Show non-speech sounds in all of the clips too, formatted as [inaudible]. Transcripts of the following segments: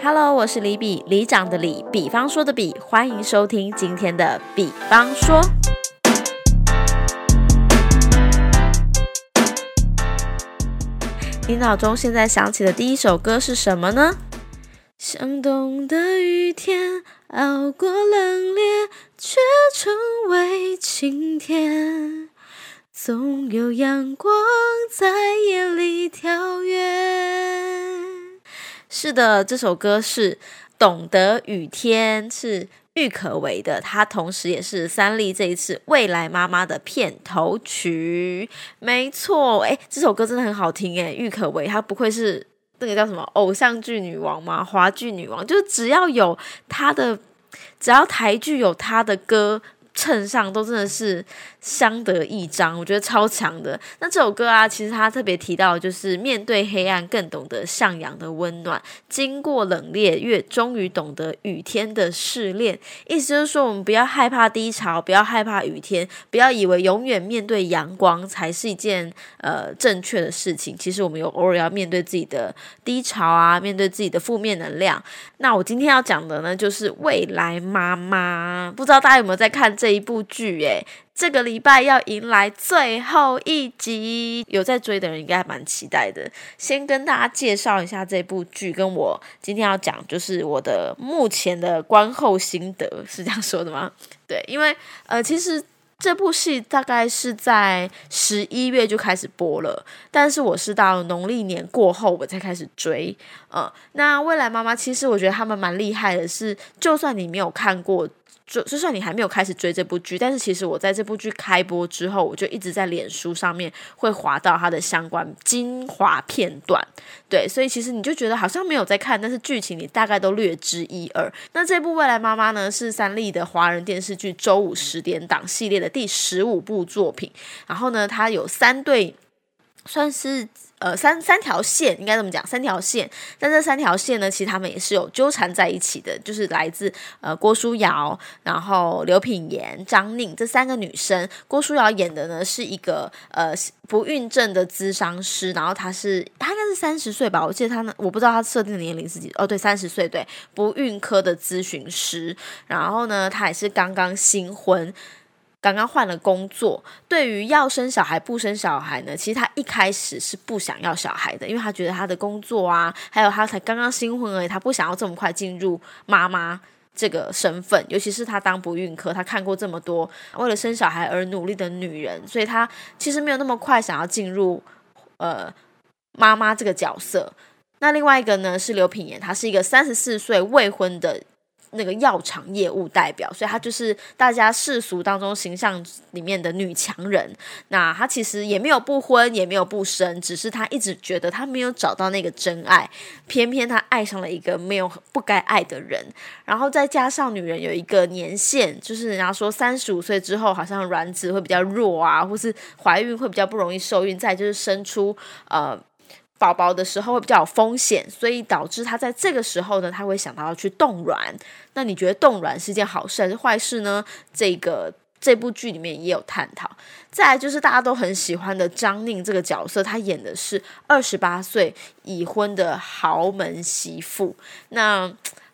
Hello，我是李比，李长的李，比方说的比，欢迎收听今天的比方说。你脑中现在想起的第一首歌是什么呢？像冬的雨天，熬过冷冽，却成为晴天。总有阳光在夜里跳跃。是的，这首歌是《懂得雨天》，是郁可唯的，它同时也是三立这一次《未来妈妈》的片头曲。没错，哎，这首歌真的很好听，哎，郁可唯她不愧是那个叫什么偶像剧女王吗？华剧女王，就只要有她的，只要台剧有她的歌。衬上都真的是相得益彰，我觉得超强的。那这首歌啊，其实他特别提到，就是面对黑暗更懂得向阳的温暖，经过冷冽，越终于懂得雨天的试炼。意思就是说，我们不要害怕低潮，不要害怕雨天，不要以为永远面对阳光才是一件呃正确的事情。其实我们有偶尔要面对自己的低潮啊，面对自己的负面能量。那我今天要讲的呢，就是未来妈妈。不知道大家有没有在看这？这一部剧，诶，这个礼拜要迎来最后一集，有在追的人应该还蛮期待的。先跟大家介绍一下这部剧，跟我今天要讲就是我的目前的观后心得，是这样说的吗？[laughs] 对，因为呃，其实这部戏大概是在十一月就开始播了，但是我是到农历年过后我才开始追。嗯，那未来妈妈其实我觉得他们蛮厉害的，是就算你没有看过。就就算你还没有开始追这部剧，但是其实我在这部剧开播之后，我就一直在脸书上面会滑到它的相关精华片段，对，所以其实你就觉得好像没有在看，但是剧情你大概都略知一二。那这部《未来妈妈》呢，是三立的华人电视剧周五十点档系列的第十五部作品，然后呢，它有三对。算是呃三三条线，应该这么讲，三条线。但这三条线呢，其实他们也是有纠缠在一起的，就是来自呃郭书瑶，然后刘品言、张宁这三个女生。郭书瑶演的呢是一个呃不孕症的咨商师，然后她是她应该是三十岁吧，我记得她呢，我不知道她设定的年龄是几哦，对，三十岁，对，不孕科的咨询师。然后呢，她也是刚刚新婚。刚刚换了工作，对于要生小孩不生小孩呢？其实他一开始是不想要小孩的，因为他觉得他的工作啊，还有他才刚刚新婚而已，他不想要这么快进入妈妈这个身份。尤其是他当不孕科，他看过这么多为了生小孩而努力的女人，所以他其实没有那么快想要进入呃妈妈这个角色。那另外一个呢是刘品言，她是一个三十四岁未婚的。那个药厂业务代表，所以她就是大家世俗当中形象里面的女强人。那她其实也没有不婚，也没有不生，只是她一直觉得她没有找到那个真爱，偏偏她爱上了一个没有不该爱的人。然后再加上女人有一个年限，就是人家说三十五岁之后好像卵子会比较弱啊，或是怀孕会比较不容易受孕。再就是生出呃。宝宝的时候会比较有风险，所以导致他在这个时候呢，他会想到要去冻卵。那你觉得冻卵是件好事还是坏事呢？这个这部剧里面也有探讨。再来就是大家都很喜欢的张宁这个角色，他演的是二十八岁已婚的豪门媳妇。那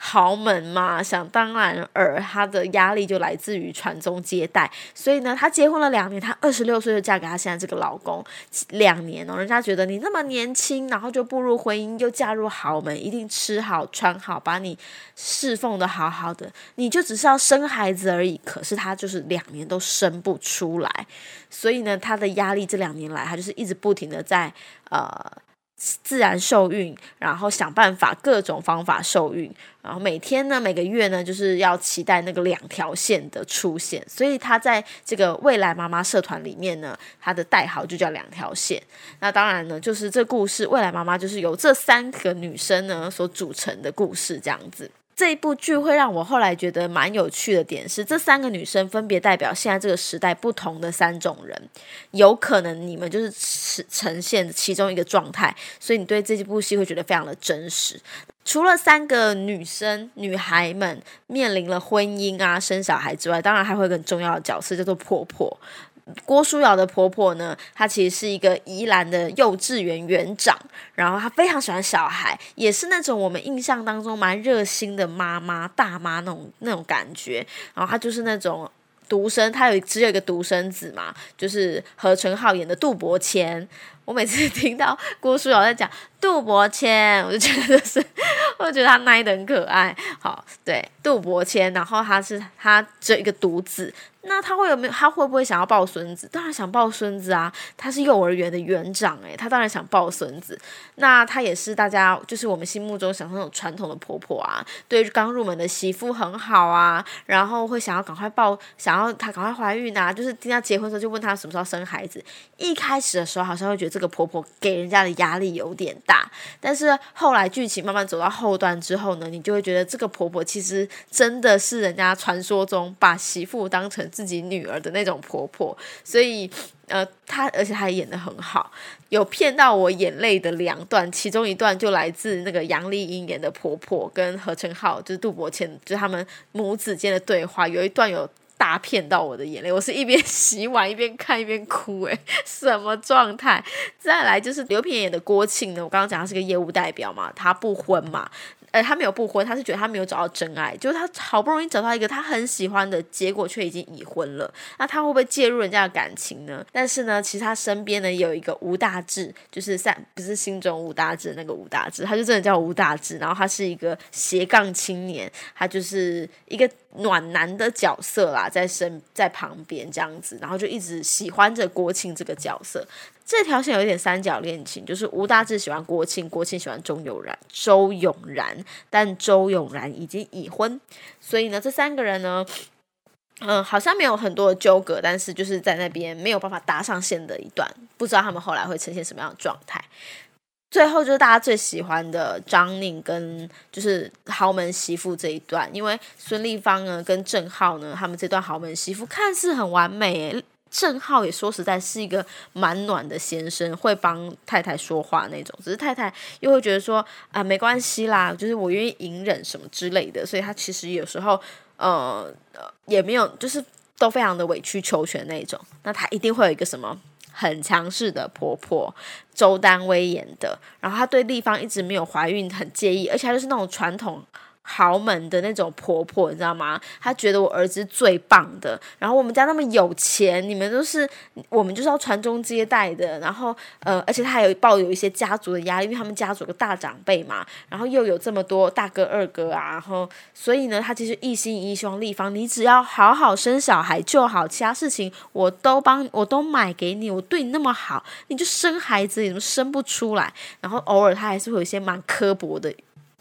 豪门嘛，想当然尔，她的压力就来自于传宗接代。所以呢，她结婚了两年，她二十六岁就嫁给她现在这个老公，两年哦，人家觉得你那么年轻，然后就步入婚姻，又嫁入豪门，一定吃好穿好，把你侍奉的好好的，你就只是要生孩子而已。可是她就是两年都生不出来，所以呢，她的压力这两年来，她就是一直不停的在呃。自然受孕，然后想办法各种方法受孕，然后每天呢，每个月呢，就是要期待那个两条线的出现。所以他在这个未来妈妈社团里面呢，他的代号就叫两条线。那当然呢，就是这故事未来妈妈就是由这三个女生呢所组成的故事，这样子。这一部剧会让我后来觉得蛮有趣的点是，这三个女生分别代表现在这个时代不同的三种人，有可能你们就是呈现其中一个状态，所以你对这部戏会觉得非常的真实。除了三个女生女孩们面临了婚姻啊、生小孩之外，当然还会有个重要的角色叫做婆婆。郭书瑶的婆婆呢，她其实是一个宜兰的幼稚园园长，然后她非常喜欢小孩，也是那种我们印象当中蛮热心的妈妈、大妈那种那种感觉。然后她就是那种独生，她有只有一个独生子嘛，就是何晨浩演的杜伯谦。我每次听到郭书瑶在讲杜伯谦，我就觉得就是，我就觉得他奶的很可爱。好，对，杜伯谦，然后他是他这一个独子。那他会有没有？他会不会想要抱孙子？当然想抱孙子啊！他是幼儿园的园长，诶，他当然想抱孙子。那他也是大家就是我们心目中想那种传统的婆婆啊，对刚入门的媳妇很好啊，然后会想要赶快抱，想要她赶快怀孕啊，就是听她结婚的时候就问她什么时候生孩子。一开始的时候好像会觉得这个婆婆给人家的压力有点大，但是后来剧情慢慢走到后段之后呢，你就会觉得这个婆婆其实真的是人家传说中把媳妇当成。自己女儿的那种婆婆，所以呃，她而且她演的很好，有骗到我眼泪的两段，其中一段就来自那个杨丽英演的婆婆跟何成浩，就是杜伯谦，就是他们母子间的对话，有一段有 [laughs] 大骗到我的眼泪，我是一边洗碗一边看一边哭，诶，[laughs] 什么状态？再来就是刘品演的郭庆呢，我刚刚讲他是个业务代表嘛，他不婚嘛。呃，他没有不婚，他是觉得他没有找到真爱，就是他好不容易找到一个他很喜欢的，结果却已经已婚了。那他会不会介入人家的感情呢？但是呢，其实他身边呢有一个吴大志，就是在不是心中吴大志那个吴大志，他就真的叫吴大志。然后他是一个斜杠青年，他就是一个暖男的角色啦，在身在旁边这样子，然后就一直喜欢着国庆这个角色。这条线有一点三角恋情，就是吴大志喜欢郭庆，郭庆喜欢周永然，周永然，但周永然已经已婚，所以呢，这三个人呢，嗯，好像没有很多的纠葛，但是就是在那边没有办法搭上线的一段，不知道他们后来会呈现什么样的状态。最后就是大家最喜欢的张宁跟就是豪门媳妇这一段，因为孙立芳呢跟郑浩呢，他们这段豪门媳妇看似很完美。郑浩也说实在是一个蛮暖的先生，会帮太太说话那种。只是太太又会觉得说啊，没关系啦，就是我愿意隐忍什么之类的。所以他其实有时候呃也没有，就是都非常的委曲求全那种。那他一定会有一个什么很强势的婆婆，周丹薇演的。然后她对丽芳一直没有怀孕很介意，而且她就是那种传统。豪门的那种婆婆，你知道吗？她觉得我儿子最棒的。然后我们家那么有钱，你们都是我们就是要传宗接代的。然后呃，而且她还有抱有一些家族的压力，因为他们家族有个大长辈嘛。然后又有这么多大哥二哥啊，然后所以呢，她其实一心一意希望立方，你只要好好生小孩就好，其他事情我都帮我都买给你，我对你那么好，你就生孩子，你怎么生不出来？然后偶尔她还是会有一些蛮刻薄的。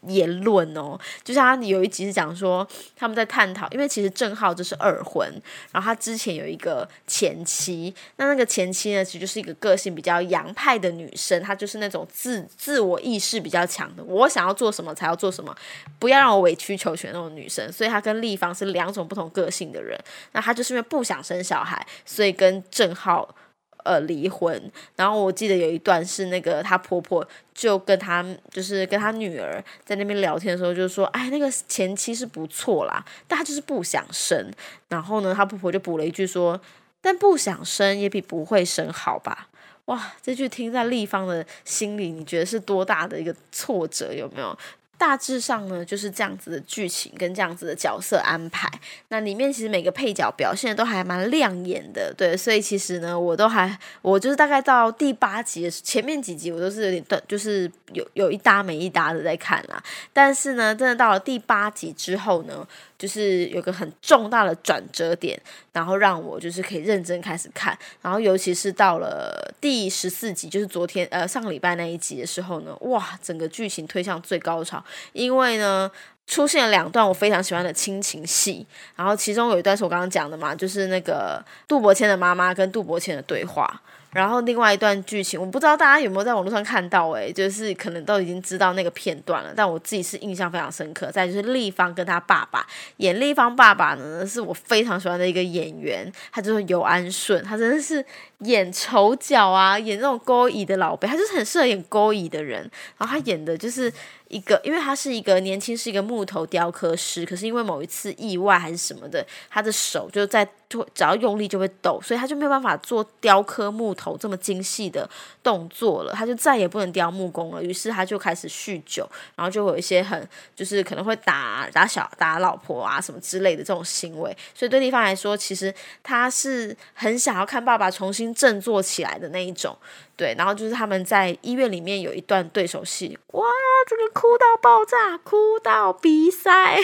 言论哦，就像他有一集是讲说他们在探讨，因为其实郑浩就是二婚，然后他之前有一个前妻，那那个前妻呢，其实就是一个个性比较洋派的女生，她就是那种自自我意识比较强的，我想要做什么才要做什么，不要让我委曲求全那种女生，所以她跟立方是两种不同个性的人，那她就是因为不想生小孩，所以跟郑浩。呃，离婚。然后我记得有一段是那个她婆婆就跟她就是跟她女儿在那边聊天的时候，就说：“哎，那个前妻是不错啦，但她就是不想生。”然后呢，她婆婆就补了一句说：“但不想生也比不会生好吧？”哇，这句听在立方的心里，你觉得是多大的一个挫折？有没有？大致上呢，就是这样子的剧情跟这样子的角色安排。那里面其实每个配角表现都还蛮亮眼的，对，所以其实呢，我都还我就是大概到第八集前面几集，我都是有点断，就是有有一搭没一搭的在看啦。但是呢，真的到了第八集之后呢。就是有个很重大的转折点，然后让我就是可以认真开始看，然后尤其是到了第十四集，就是昨天呃上个礼拜那一集的时候呢，哇，整个剧情推向最高潮，因为呢出现了两段我非常喜欢的亲情戏，然后其中有一段是我刚刚讲的嘛，就是那个杜伯谦的妈妈跟杜伯谦的对话。然后另外一段剧情，我不知道大家有没有在网络上看到，诶，就是可能都已经知道那个片段了。但我自己是印象非常深刻。再就是立方跟他爸爸演立方爸爸呢，是我非常喜欢的一个演员，他就是尤安顺，他真的是演丑角啊，演那种勾引的老辈，他就是很适合演勾引的人。然后他演的就是一个，因为他是一个年轻，是一个木头雕刻师，可是因为某一次意外还是什么的，他的手就在就只要用力就会抖，所以他就没有办法做雕刻木头头这么精细的动作了，他就再也不能雕木工了。于是他就开始酗酒，然后就有一些很就是可能会打打小打老婆啊什么之类的这种行为。所以对地方来说，其实他是很想要看爸爸重新振作起来的那一种。对，然后就是他们在医院里面有一段对手戏，哇，这个哭到爆炸，哭到鼻塞，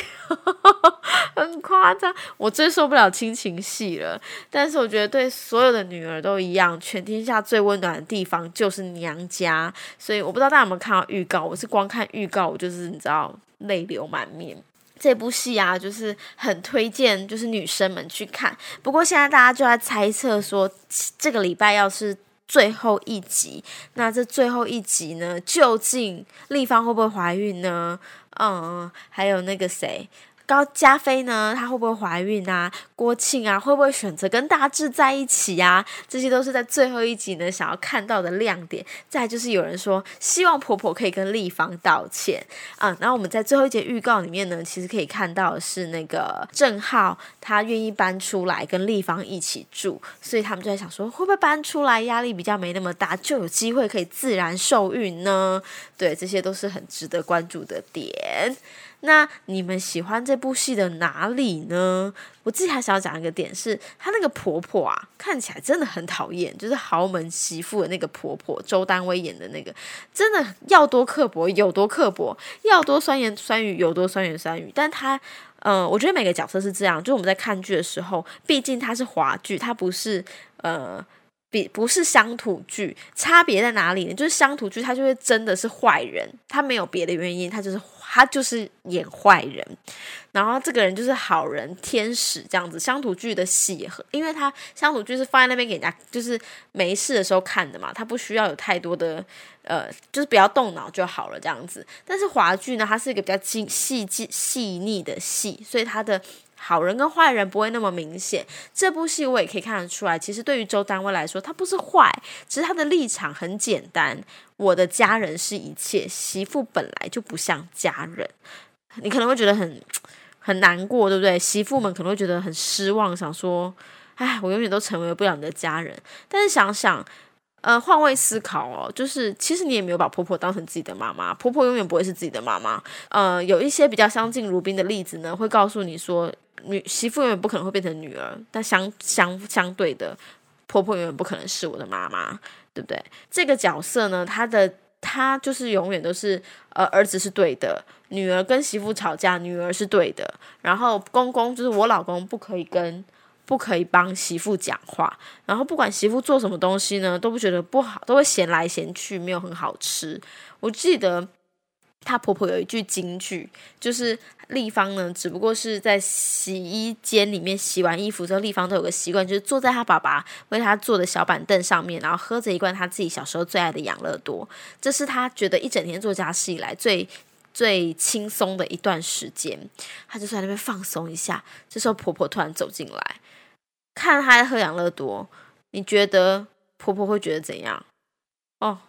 [laughs] 很夸张。我最受不了亲情戏了，但是我觉得对所有的女儿都一样，全天下最温暖的地方就是娘家。所以我不知道大家有没有看到预告，我是光看预告，我就是你知道泪流满面。这部戏啊，就是很推荐，就是女生们去看。不过现在大家就在猜测说，这个礼拜要是。最后一集，那这最后一集呢？究竟立方会不会怀孕呢？嗯，还有那个谁？高加菲呢？她会不会怀孕啊？郭庆啊，会不会选择跟大志在一起呀？这些都是在最后一集呢想要看到的亮点。再就是有人说希望婆婆可以跟丽芳道歉啊。然后我们在最后一节预告里面呢，其实可以看到的是那个郑浩他愿意搬出来跟丽芳一起住，所以他们就在想说会不会搬出来压力比较没那么大，就有机会可以自然受孕呢？对，这些都是很值得关注的点。那你们喜欢这部戏的哪里呢？我自己还想要讲一个点，是她那个婆婆啊，看起来真的很讨厌，就是豪门媳妇的那个婆婆，周丹薇演的那个，真的要多刻薄有多刻薄，要多酸言酸语有多酸言酸语。但她，呃，我觉得每个角色是这样，就是我们在看剧的时候，毕竟它是华剧，它不是呃。比不是乡土剧，差别在哪里呢？就是乡土剧，它就会真的是坏人，它没有别的原因，它就是他就是演坏人，然后这个人就是好人天使这样子。乡土剧的戏，因为他乡土剧是放在那边给人家，就是没事的时候看的嘛，他不需要有太多的呃，就是不要动脑就好了这样子。但是华剧呢，它是一个比较精细、细细腻的戏，所以它的。好人跟坏人不会那么明显。这部戏我也可以看得出来，其实对于周单位来说，他不是坏，只是他的立场很简单。我的家人是一切，媳妇本来就不像家人。你可能会觉得很很难过，对不对？媳妇们可能会觉得很失望，想说：“哎，我永远都成为不了你的家人。”但是想想，呃，换位思考哦，就是其实你也没有把婆婆当成自己的妈妈，婆婆永远不会是自己的妈妈。呃，有一些比较相敬如宾的例子呢，会告诉你说。女媳妇永远不可能会变成女儿，但相相相对的，婆婆永远不可能是我的妈妈，对不对？这个角色呢，她的她就是永远都是，呃，儿子是对的，女儿跟媳妇吵架，女儿是对的，然后公公就是我老公不可以跟不可以帮媳妇讲话，然后不管媳妇做什么东西呢，都不觉得不好，都会嫌来嫌去，没有很好吃。我记得。她婆婆有一句金句，就是立方呢，只不过是在洗衣间里面洗完衣服之后，立方都有个习惯，就是坐在她爸爸为她坐的小板凳上面，然后喝着一罐她自己小时候最爱的养乐多。这是她觉得一整天做家事以来最最轻松的一段时间，她就在那边放松一下。这时候婆婆突然走进来，看她在喝养乐多，你觉得婆婆会觉得怎样？哦，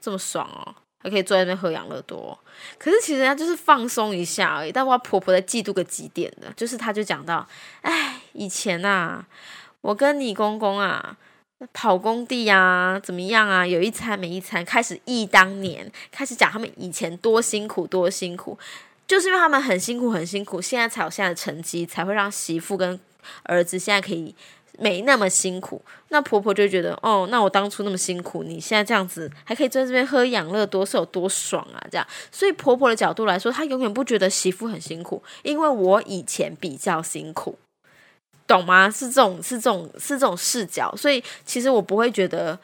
这么爽哦！还可以坐在那边喝养乐多，可是其实人家就是放松一下而已。但我婆婆在嫉妒个几点的，就是她就讲到，哎，以前呐，我跟你公公啊，跑工地啊，怎么样啊，有一餐没一餐，开始忆当年，开始讲他们以前多辛苦多辛苦，就是因为他们很辛苦很辛苦，现在才有现在的成绩，才会让媳妇跟儿子现在可以。没那么辛苦，那婆婆就觉得哦，那我当初那么辛苦，你现在这样子还可以在这边喝养乐多，是有多爽啊？这样，所以婆婆的角度来说，她永远不觉得媳妇很辛苦，因为我以前比较辛苦，懂吗？是这种，是这种，是这种视角，所以其实我不会觉得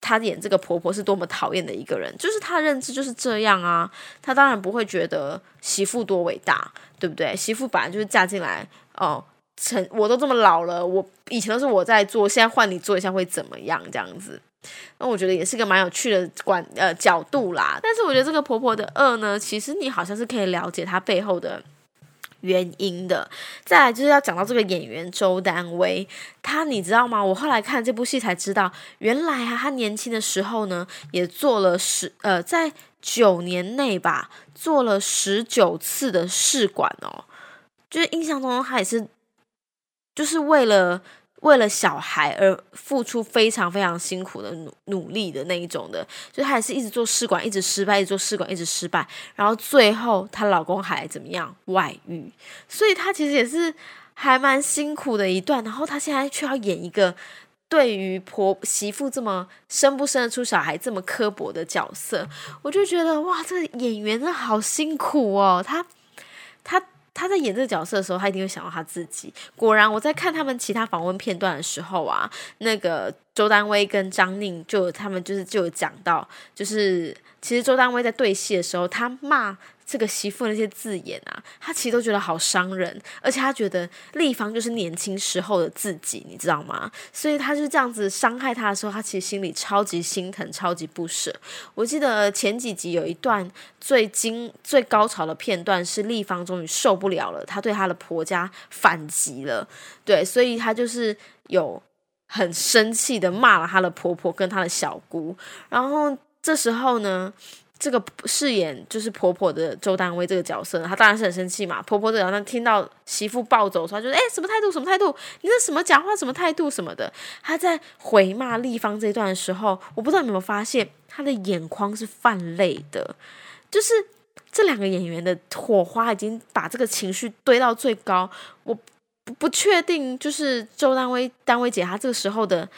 她演这个婆婆是多么讨厌的一个人，就是她认知就是这样啊，她当然不会觉得媳妇多伟大，对不对？媳妇本来就是嫁进来哦。成我都这么老了，我以前都是我在做，现在换你做一下会怎么样？这样子，那我觉得也是个蛮有趣的观呃角度啦。但是我觉得这个婆婆的恶呢，其实你好像是可以了解她背后的原因的。再来就是要讲到这个演员周丹薇，他你知道吗？我后来看这部戏才知道，原来啊，他年轻的时候呢，也做了十呃，在九年内吧，做了十九次的试管哦。就是印象中，他也是就是为了。为了小孩而付出非常非常辛苦的努努力的那一种的，就她也是一直做试管，一直失败，一直做试管，一直失败，然后最后她老公还怎么样外遇，所以她其实也是还蛮辛苦的一段。然后她现在却要演一个对于婆媳妇这么生不生得出小孩这么刻薄的角色，我就觉得哇，这个演员真的好辛苦哦，他他。他在演这个角色的时候，他一定会想到他自己。果然，我在看他们其他访问片段的时候啊，那个周丹薇跟张宁就他们就是就有讲到，就是其实周丹薇在对戏的时候，他骂。这个媳妇那些字眼啊，他其实都觉得好伤人，而且他觉得立方就是年轻时候的自己，你知道吗？所以他就这样子伤害他的时候，他其实心里超级心疼，超级不舍。我记得前几集有一段最精、最高潮的片段，是立方终于受不了了，他对他的婆家反击了，对，所以他就是有很生气的骂了他的婆婆跟他的小姑，然后这时候呢。这个饰演就是婆婆的周丹薇这个角色，她当然是很生气嘛。婆婆这角色听到媳妇暴走，说：“就是哎，什么态度？什么态度？你这什么讲话？什么态度？什么的？”她在回骂立方这一段的时候，我不知道你有没有发现，她的眼眶是泛泪的。就是这两个演员的火花已经把这个情绪堆到最高。我不不确定，就是周丹薇丹薇姐她这个时候的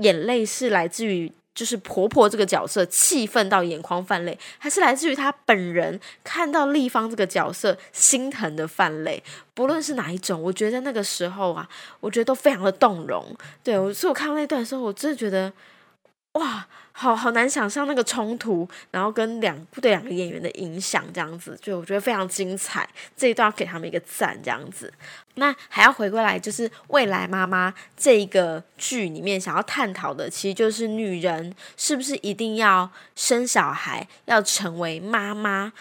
眼泪是来自于。就是婆婆这个角色气愤到眼眶泛泪，还是来自于她本人看到立方这个角色心疼的泛泪。不论是哪一种，我觉得那个时候啊，我觉得都非常的动容。对，所以我看到那段的时候，我真的觉得。哇，好好难想象那个冲突，然后跟两对两个演员的影响，这样子，就我觉得非常精彩。这一段要给他们一个赞，这样子。那还要回过来，就是未来妈妈这个剧里面想要探讨的，其实就是女人是不是一定要生小孩，要成为妈妈，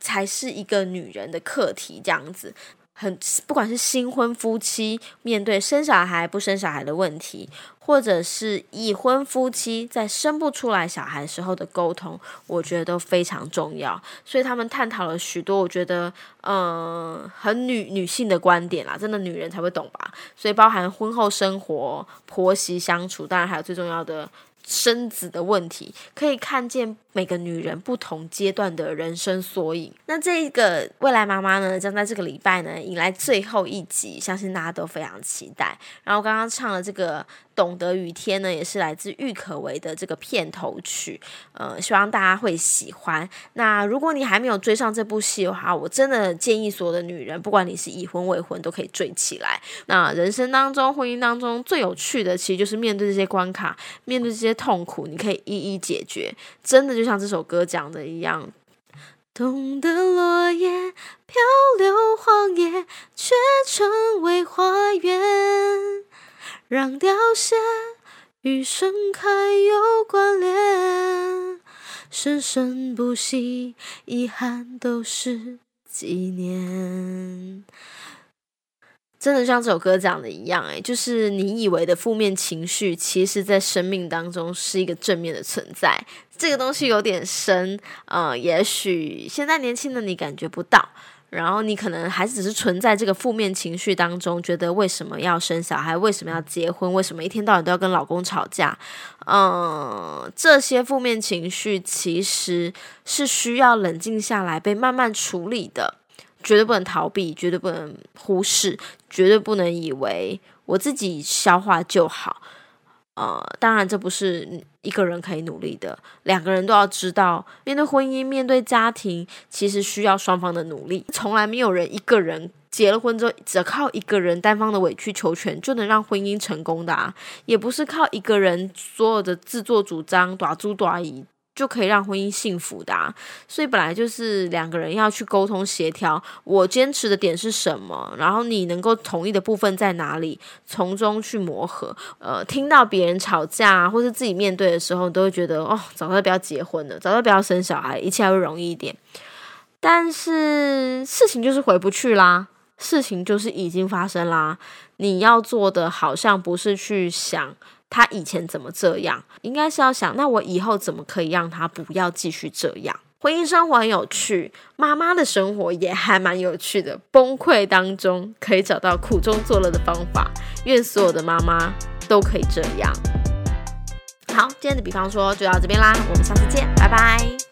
才是一个女人的课题，这样子。很，不管是新婚夫妻面对生小孩不生小孩的问题，或者是已婚夫妻在生不出来小孩时候的沟通，我觉得都非常重要。所以他们探讨了许多，我觉得，嗯，很女女性的观点啦，真的女人才会懂吧。所以包含婚后生活、婆媳相处，当然还有最重要的。生子的问题，可以看见每个女人不同阶段的人生缩影。那这个未来妈妈呢，将在这个礼拜呢，迎来最后一集，相信大家都非常期待。然后刚刚唱了这个。懂得雨天呢，也是来自郁可唯的这个片头曲，呃，希望大家会喜欢。那如果你还没有追上这部戏的话，我真的建议所有的女人，不管你是已婚未婚，都可以追起来。那人生当中、婚姻当中最有趣的，其实就是面对这些关卡，面对这些痛苦，你可以一一解决。真的就像这首歌讲的一样，懂得落叶飘流荒野，却成为花园。让凋谢与盛开有关联，生生不息，遗憾都是纪念。真的像这首歌讲的一样，诶，就是你以为的负面情绪，其实在生命当中是一个正面的存在。这个东西有点深，呃，也许现在年轻的你感觉不到。然后你可能还只是存在这个负面情绪当中，觉得为什么要生小孩，为什么要结婚，为什么一天到晚都要跟老公吵架？嗯，这些负面情绪其实是需要冷静下来，被慢慢处理的，绝对不能逃避，绝对不能忽视，绝对不能以为我自己消化就好。呃，当然这不是一个人可以努力的，两个人都要知道，面对婚姻、面对家庭，其实需要双方的努力。从来没有人一个人结了婚之后，只靠一个人单方的委曲求全就能让婚姻成功的啊，也不是靠一个人所有的自作主张、短猪短仪。就可以让婚姻幸福的，所以本来就是两个人要去沟通协调。我坚持的点是什么？然后你能够同意的部分在哪里？从中去磨合。呃，听到别人吵架或是自己面对的时候，你都会觉得哦，早知道不要结婚了，早知道不要生小孩，一切还会容易一点。但是事情就是回不去啦。事情就是已经发生啦。你要做的好像不是去想他以前怎么这样，应该是要想，那我以后怎么可以让他不要继续这样。婚姻生活很有趣，妈妈的生活也还蛮有趣的。崩溃当中可以找到苦中作乐的方法，愿所有的妈妈都可以这样。好，今天的比方说就到这边啦，我们下次见，拜拜。